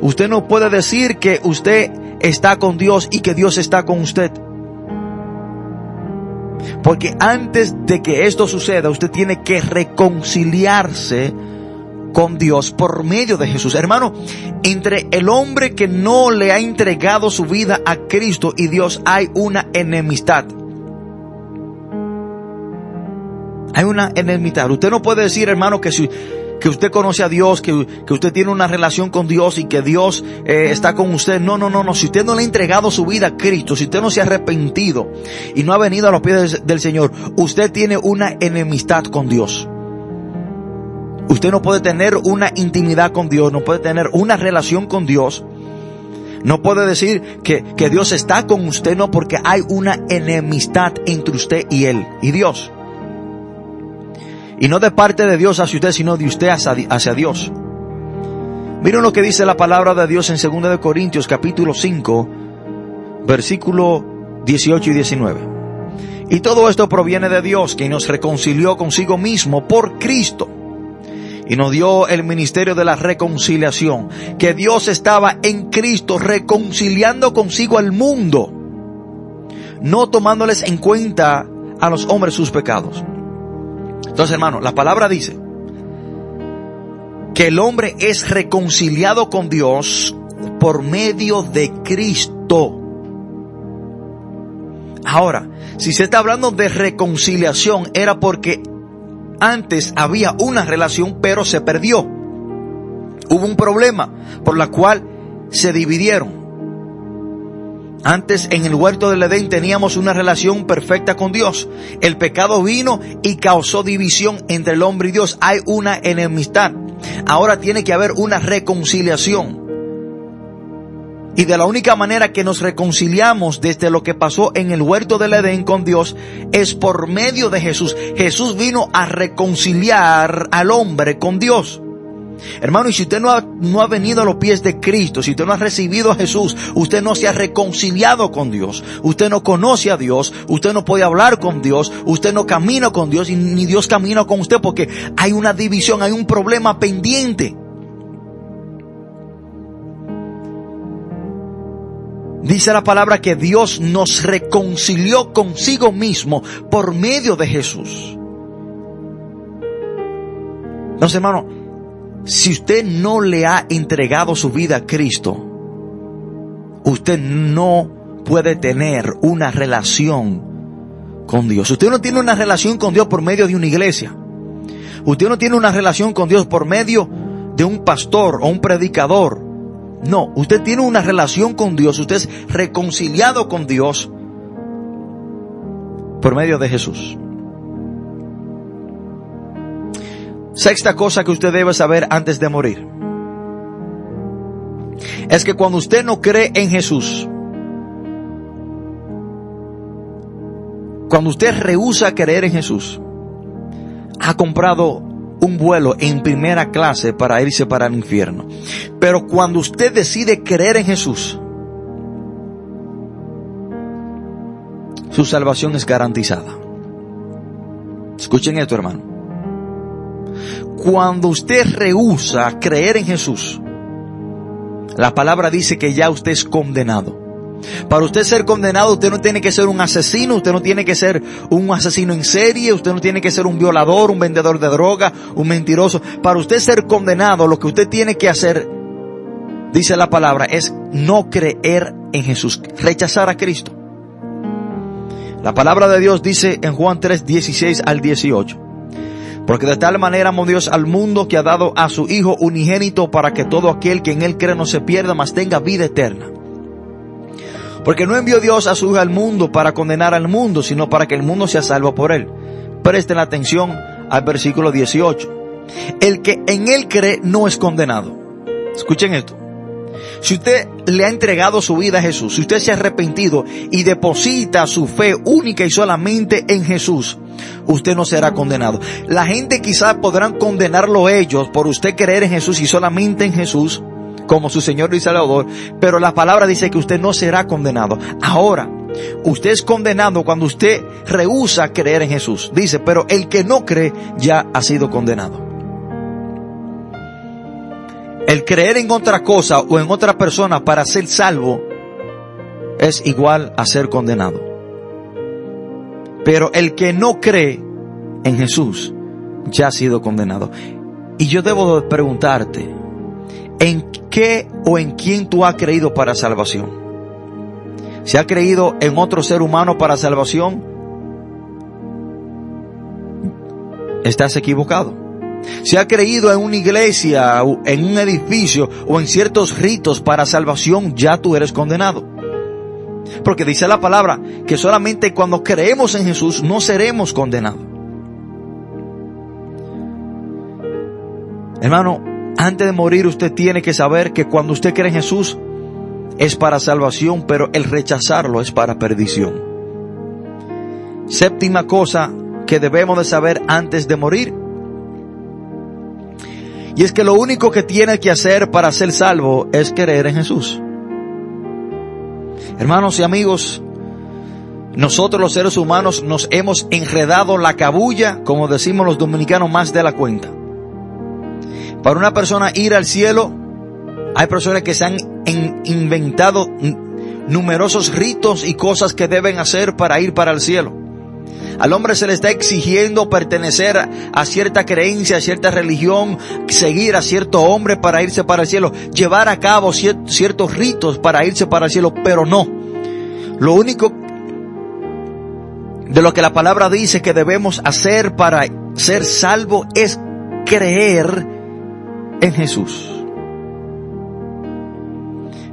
S1: Usted no puede decir que usted está con Dios y que Dios está con usted. Porque antes de que esto suceda, usted tiene que reconciliarse con Dios por medio de Jesús. Hermano, entre el hombre que no le ha entregado su vida a Cristo y Dios hay una enemistad. Hay una enemistad. Usted no puede decir, hermano, que si, que usted conoce a Dios, que, que, usted tiene una relación con Dios y que Dios eh, está con usted. No, no, no, no. Si usted no le ha entregado su vida a Cristo, si usted no se ha arrepentido y no ha venido a los pies del Señor, usted tiene una enemistad con Dios. Usted no puede tener una intimidad con Dios, no puede tener una relación con Dios. No puede decir que, que Dios está con usted, no, porque hay una enemistad entre usted y Él, y Dios. Y no de parte de Dios hacia usted, sino de usted hacia, Dios. Miren lo que dice la palabra de Dios en 2 de Corintios capítulo 5, versículo 18 y 19. Y todo esto proviene de Dios, que nos reconcilió consigo mismo por Cristo y nos dio el ministerio de la reconciliación, que Dios estaba en Cristo reconciliando consigo al mundo, no tomándoles en cuenta a los hombres sus pecados. Entonces, hermano, la palabra dice que el hombre es reconciliado con Dios por medio de Cristo. Ahora, si se está hablando de reconciliación, era porque antes había una relación pero se perdió. Hubo un problema por la cual se dividieron. Antes en el huerto del Edén teníamos una relación perfecta con Dios. El pecado vino y causó división entre el hombre y Dios. Hay una enemistad. Ahora tiene que haber una reconciliación. Y de la única manera que nos reconciliamos desde lo que pasó en el huerto del Edén con Dios es por medio de Jesús. Jesús vino a reconciliar al hombre con Dios. Hermano, y si usted no ha, no ha venido a los pies de Cristo, si usted no ha recibido a Jesús, usted no se ha reconciliado con Dios, usted no conoce a Dios, usted no puede hablar con Dios, usted no camina con Dios y ni Dios camina con usted porque hay una división, hay un problema pendiente. Dice la palabra que Dios nos reconcilió consigo mismo por medio de Jesús. Entonces, hermano, si usted no le ha entregado su vida a Cristo, usted no puede tener una relación con Dios. Usted no tiene una relación con Dios por medio de una iglesia. Usted no tiene una relación con Dios por medio de un pastor o un predicador no, usted tiene una relación con Dios, usted es reconciliado con Dios por medio de Jesús. Sexta cosa que usted debe saber antes de morir. Es que cuando usted no cree en Jesús, cuando usted rehúsa creer en Jesús, ha comprado un vuelo en primera clase para irse para el infierno. Pero cuando usted decide creer en Jesús, su salvación es garantizada. Escuchen esto, hermano. Cuando usted rehúsa creer en Jesús, la palabra dice que ya usted es condenado. Para usted ser condenado, usted no tiene que ser un asesino, usted no tiene que ser un asesino en serie, usted no tiene que ser un violador, un vendedor de droga, un mentiroso. Para usted ser condenado, lo que usted tiene que hacer, dice la palabra, es no creer en Jesús, rechazar a Cristo. La palabra de Dios dice en Juan 3, 16 al 18. Porque de tal manera amó Dios al mundo que ha dado a su Hijo unigénito para que todo aquel que en él cree no se pierda, mas tenga vida eterna. Porque no envió Dios a su Hijo al mundo para condenar al mundo, sino para que el mundo sea salvo por él. Presten atención al versículo 18. El que en él cree no es condenado. Escuchen esto. Si usted le ha entregado su vida a Jesús, si usted se ha arrepentido y deposita su fe única y solamente en Jesús, usted no será condenado. La gente quizás podrán condenarlo ellos por usted creer en Jesús y solamente en Jesús, como su Señor y Salvador, pero la palabra dice que usted no será condenado. Ahora, usted es condenado cuando usted rehúsa creer en Jesús. Dice, pero el que no cree ya ha sido condenado. El creer en otra cosa o en otra persona para ser salvo es igual a ser condenado. Pero el que no cree en Jesús ya ha sido condenado. Y yo debo preguntarte, ¿En qué o en quién tú has creído para salvación? ¿Se ha creído en otro ser humano para salvación? estás equivocado. Si ha creído en una iglesia, en un edificio o en ciertos ritos para salvación, ya tú eres condenado. Porque dice la palabra que solamente cuando creemos en Jesús no seremos condenados. Hermano, antes de morir usted tiene que saber que cuando usted cree en Jesús es para salvación, pero el rechazarlo es para perdición. Séptima cosa que debemos de saber antes de morir. Y es que lo único que tiene que hacer para ser salvo es creer en Jesús. Hermanos y amigos, nosotros los seres humanos nos hemos enredado la cabulla, como decimos los dominicanos, más de la cuenta. Para una persona ir al cielo, hay personas que se han inventado numerosos ritos y cosas que deben hacer para ir para el cielo. Al hombre se le está exigiendo pertenecer a cierta creencia, a cierta religión, seguir a cierto hombre para irse para el cielo, llevar a cabo ciertos ritos para irse para el cielo, pero no. Lo único de lo que la palabra dice que debemos hacer para ser salvo es creer en Jesús.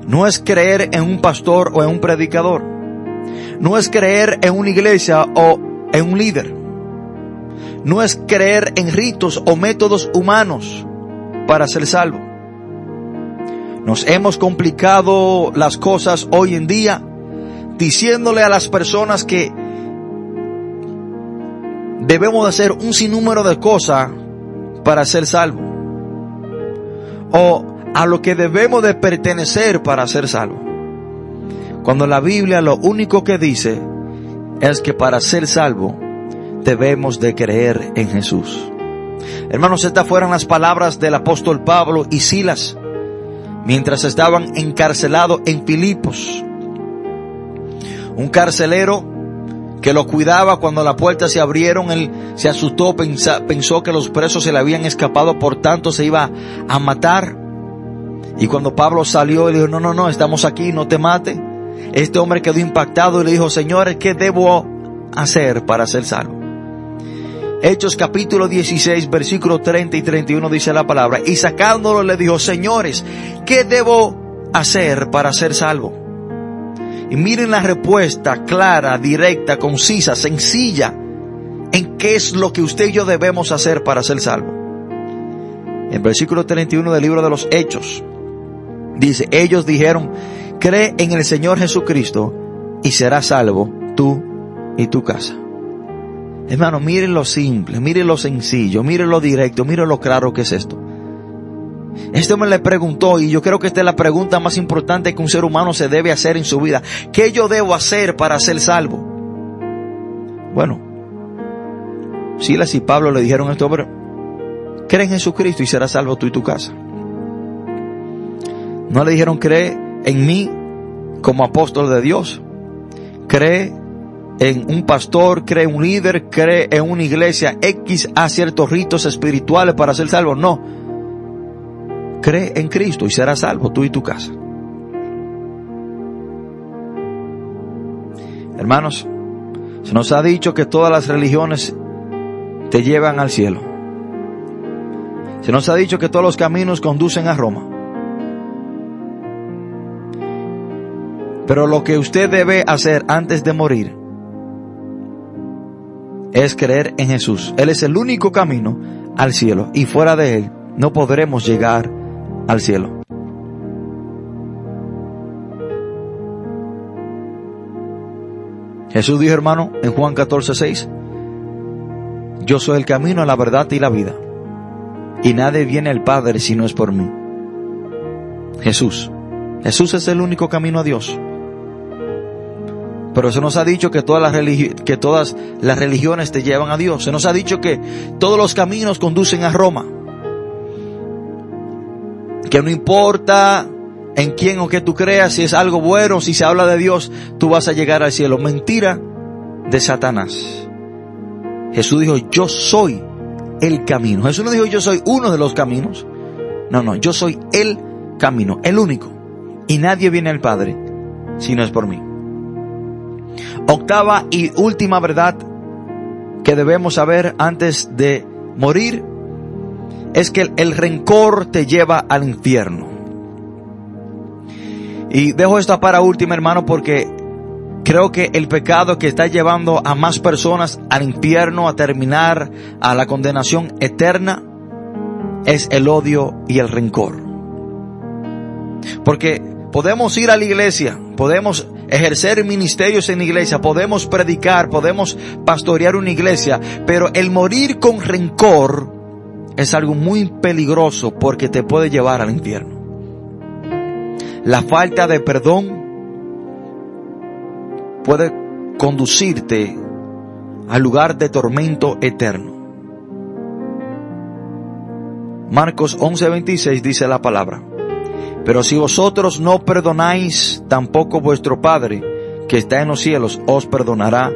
S1: No es creer en un pastor o en un predicador. No es creer en una iglesia o en un líder. No es creer en ritos o métodos humanos para ser salvo. Nos hemos complicado las cosas hoy en día diciéndole a las personas que debemos hacer un sinnúmero de cosas para ser salvo. O a lo que debemos de pertenecer para ser salvo. Cuando la Biblia lo único que dice es que para ser salvo debemos de creer en Jesús. Hermanos, estas fueron las palabras del apóstol Pablo y Silas mientras estaban encarcelados en Filipos. Un carcelero que lo cuidaba cuando las puertas se abrieron, él se asustó, pensó que los presos se le habían escapado, por tanto se iba a matar. Y cuando Pablo salió, él dijo, no, no, no, estamos aquí, no te mate. Este hombre quedó impactado y le dijo, Señor, ¿qué debo hacer para ser salvo? Hechos capítulo 16, versículo 30 y 31 dice la palabra, y sacándolo le dijo, señores, ¿qué debo hacer para ser salvo? Y miren la respuesta clara, directa, concisa, sencilla, en qué es lo que usted y yo debemos hacer para ser salvo. En versículo 31 del libro de los Hechos, dice, ellos dijeron, cree en el Señor Jesucristo y serás salvo tú y tu casa. Hermano, miren lo simple, miren lo sencillo, miren lo directo, miren lo claro que es esto. Este hombre le preguntó, y yo creo que esta es la pregunta más importante que un ser humano se debe hacer en su vida. ¿Qué yo debo hacer para ser salvo? Bueno, Silas y Pablo le dijeron a este hombre, cree en Jesucristo y serás salvo tú y tu casa. No le dijeron, cree en mí como apóstol de Dios. Cree en un pastor, cree en un líder, cree en una iglesia X a ciertos ritos espirituales para ser salvo. No. Cree en Cristo y serás salvo tú y tu casa. Hermanos, se nos ha dicho que todas las religiones te llevan al cielo. Se nos ha dicho que todos los caminos conducen a Roma. Pero lo que usted debe hacer antes de morir es creer en Jesús. Él es el único camino al cielo y fuera de Él no podremos llegar al cielo. Jesús dijo, hermano, en Juan 14, 6, yo soy el camino, la verdad y la vida. Y nadie viene al Padre si no es por mí. Jesús. Jesús es el único camino a Dios. Pero se nos ha dicho que todas, las que todas las religiones te llevan a Dios. Se nos ha dicho que todos los caminos conducen a Roma. Que no importa en quién o qué tú creas, si es algo bueno, si se habla de Dios, tú vas a llegar al cielo. Mentira de Satanás. Jesús dijo, yo soy el camino. Jesús no dijo, yo soy uno de los caminos. No, no, yo soy el camino, el único. Y nadie viene al Padre si no es por mí. Octava y última verdad que debemos saber antes de morir es que el, rencor te lleva al infierno. Y dejo esto para última, hermano, porque creo que el pecado que está llevando a más personas al infierno, a terminar a la condenación eterna, es el odio y el rencor. Porque podemos ir a la iglesia, podemos ejercer ministerios en iglesia, podemos predicar, podemos pastorear una iglesia, pero el morir con rencor es algo muy peligroso porque te puede llevar al infierno. La falta de perdón puede conducirte al lugar de tormento eterno. Marcos 11:26 dice la palabra. Pero si vosotros no perdonáis, tampoco vuestro Padre, que está en los cielos, os perdonará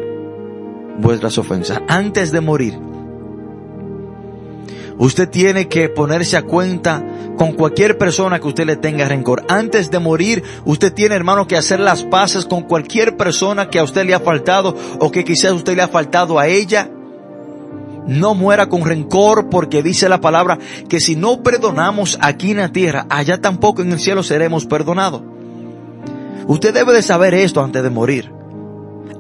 S1: vuestras ofensas. Antes de morir, usted tiene que ponerse a cuenta con cualquier persona que usted le tenga rencor. Antes de morir, usted tiene, hermano, que hacer las paces con cualquier persona que a usted le ha faltado o que quizás usted le ha faltado a ella no muera con rencor porque dice la palabra que si no perdonamos aquí en la tierra, allá tampoco en el cielo seremos perdonados. Usted debe de saber esto antes de morir.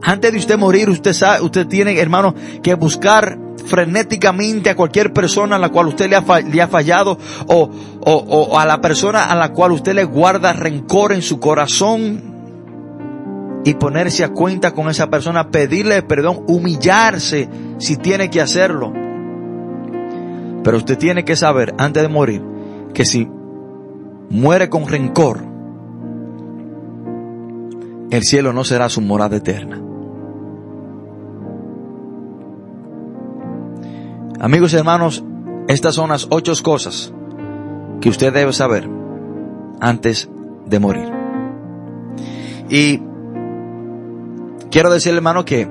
S1: Antes de usted morir, usted sabe, usted tiene, hermano, que buscar frenéticamente a cualquier persona a la cual usted le ha, fallado o, o a la persona a la cual usted le guarda rencor en su corazón y ponerse a cuenta con esa persona, pedirle perdón, humillarse si tiene que hacerlo. Pero usted tiene que saber antes de morir que si muere con rencor, el cielo no será su morada eterna. Amigos y hermanos, estas son las ocho cosas que usted debe saber antes de morir. Y Quiero decirle, hermano, que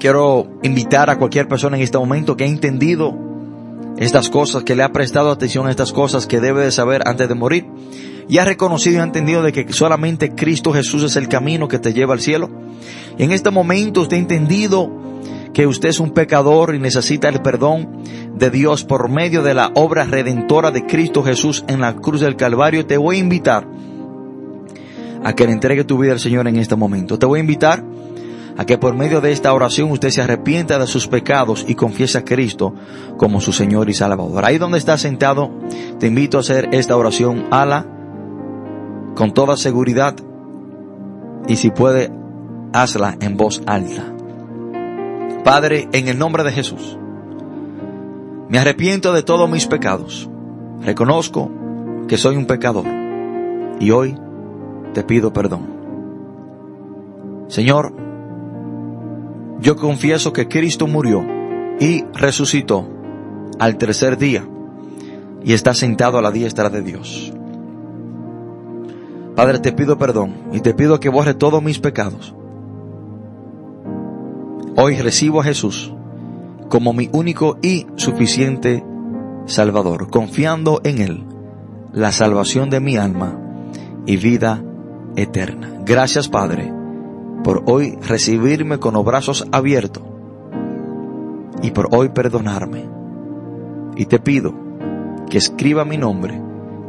S1: quiero invitar a cualquier persona en este momento que ha entendido estas cosas, que le ha prestado atención a estas cosas que debe de saber antes de morir y ha reconocido y ha entendido de que solamente Cristo Jesús es el camino que te lleva al cielo. Y en este momento usted ha entendido que usted es un pecador y necesita el perdón de Dios por medio de la obra redentora de Cristo Jesús en la cruz del Calvario. Te voy a invitar a que le entregue tu vida al Señor en este momento. Te voy a invitar a que por medio de esta oración usted se arrepienta de sus pecados y confiese a Cristo como su Señor y Salvador. Ahí donde estás sentado, te invito a hacer esta oración ala con toda seguridad y si puede, hazla en voz alta. Padre, en el nombre de Jesús, me arrepiento de todos mis pecados. Reconozco que soy un pecador y hoy te pido perdón. Señor, yo confieso que Cristo murió y resucitó al tercer día y está sentado a la diestra de Dios. Padre, te pido perdón y te pido que borre todos mis pecados. Hoy recibo a Jesús como mi único y suficiente Salvador, confiando en Él la salvación de mi alma y vida eterna. Gracias Padre por hoy recibirme con los brazos abiertos y por hoy perdonarme. Y te pido que escriba mi nombre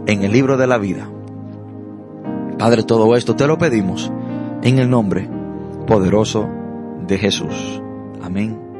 S1: en el libro de la vida. Padre, todo esto te lo pedimos en el nombre poderoso de Jesús. Amén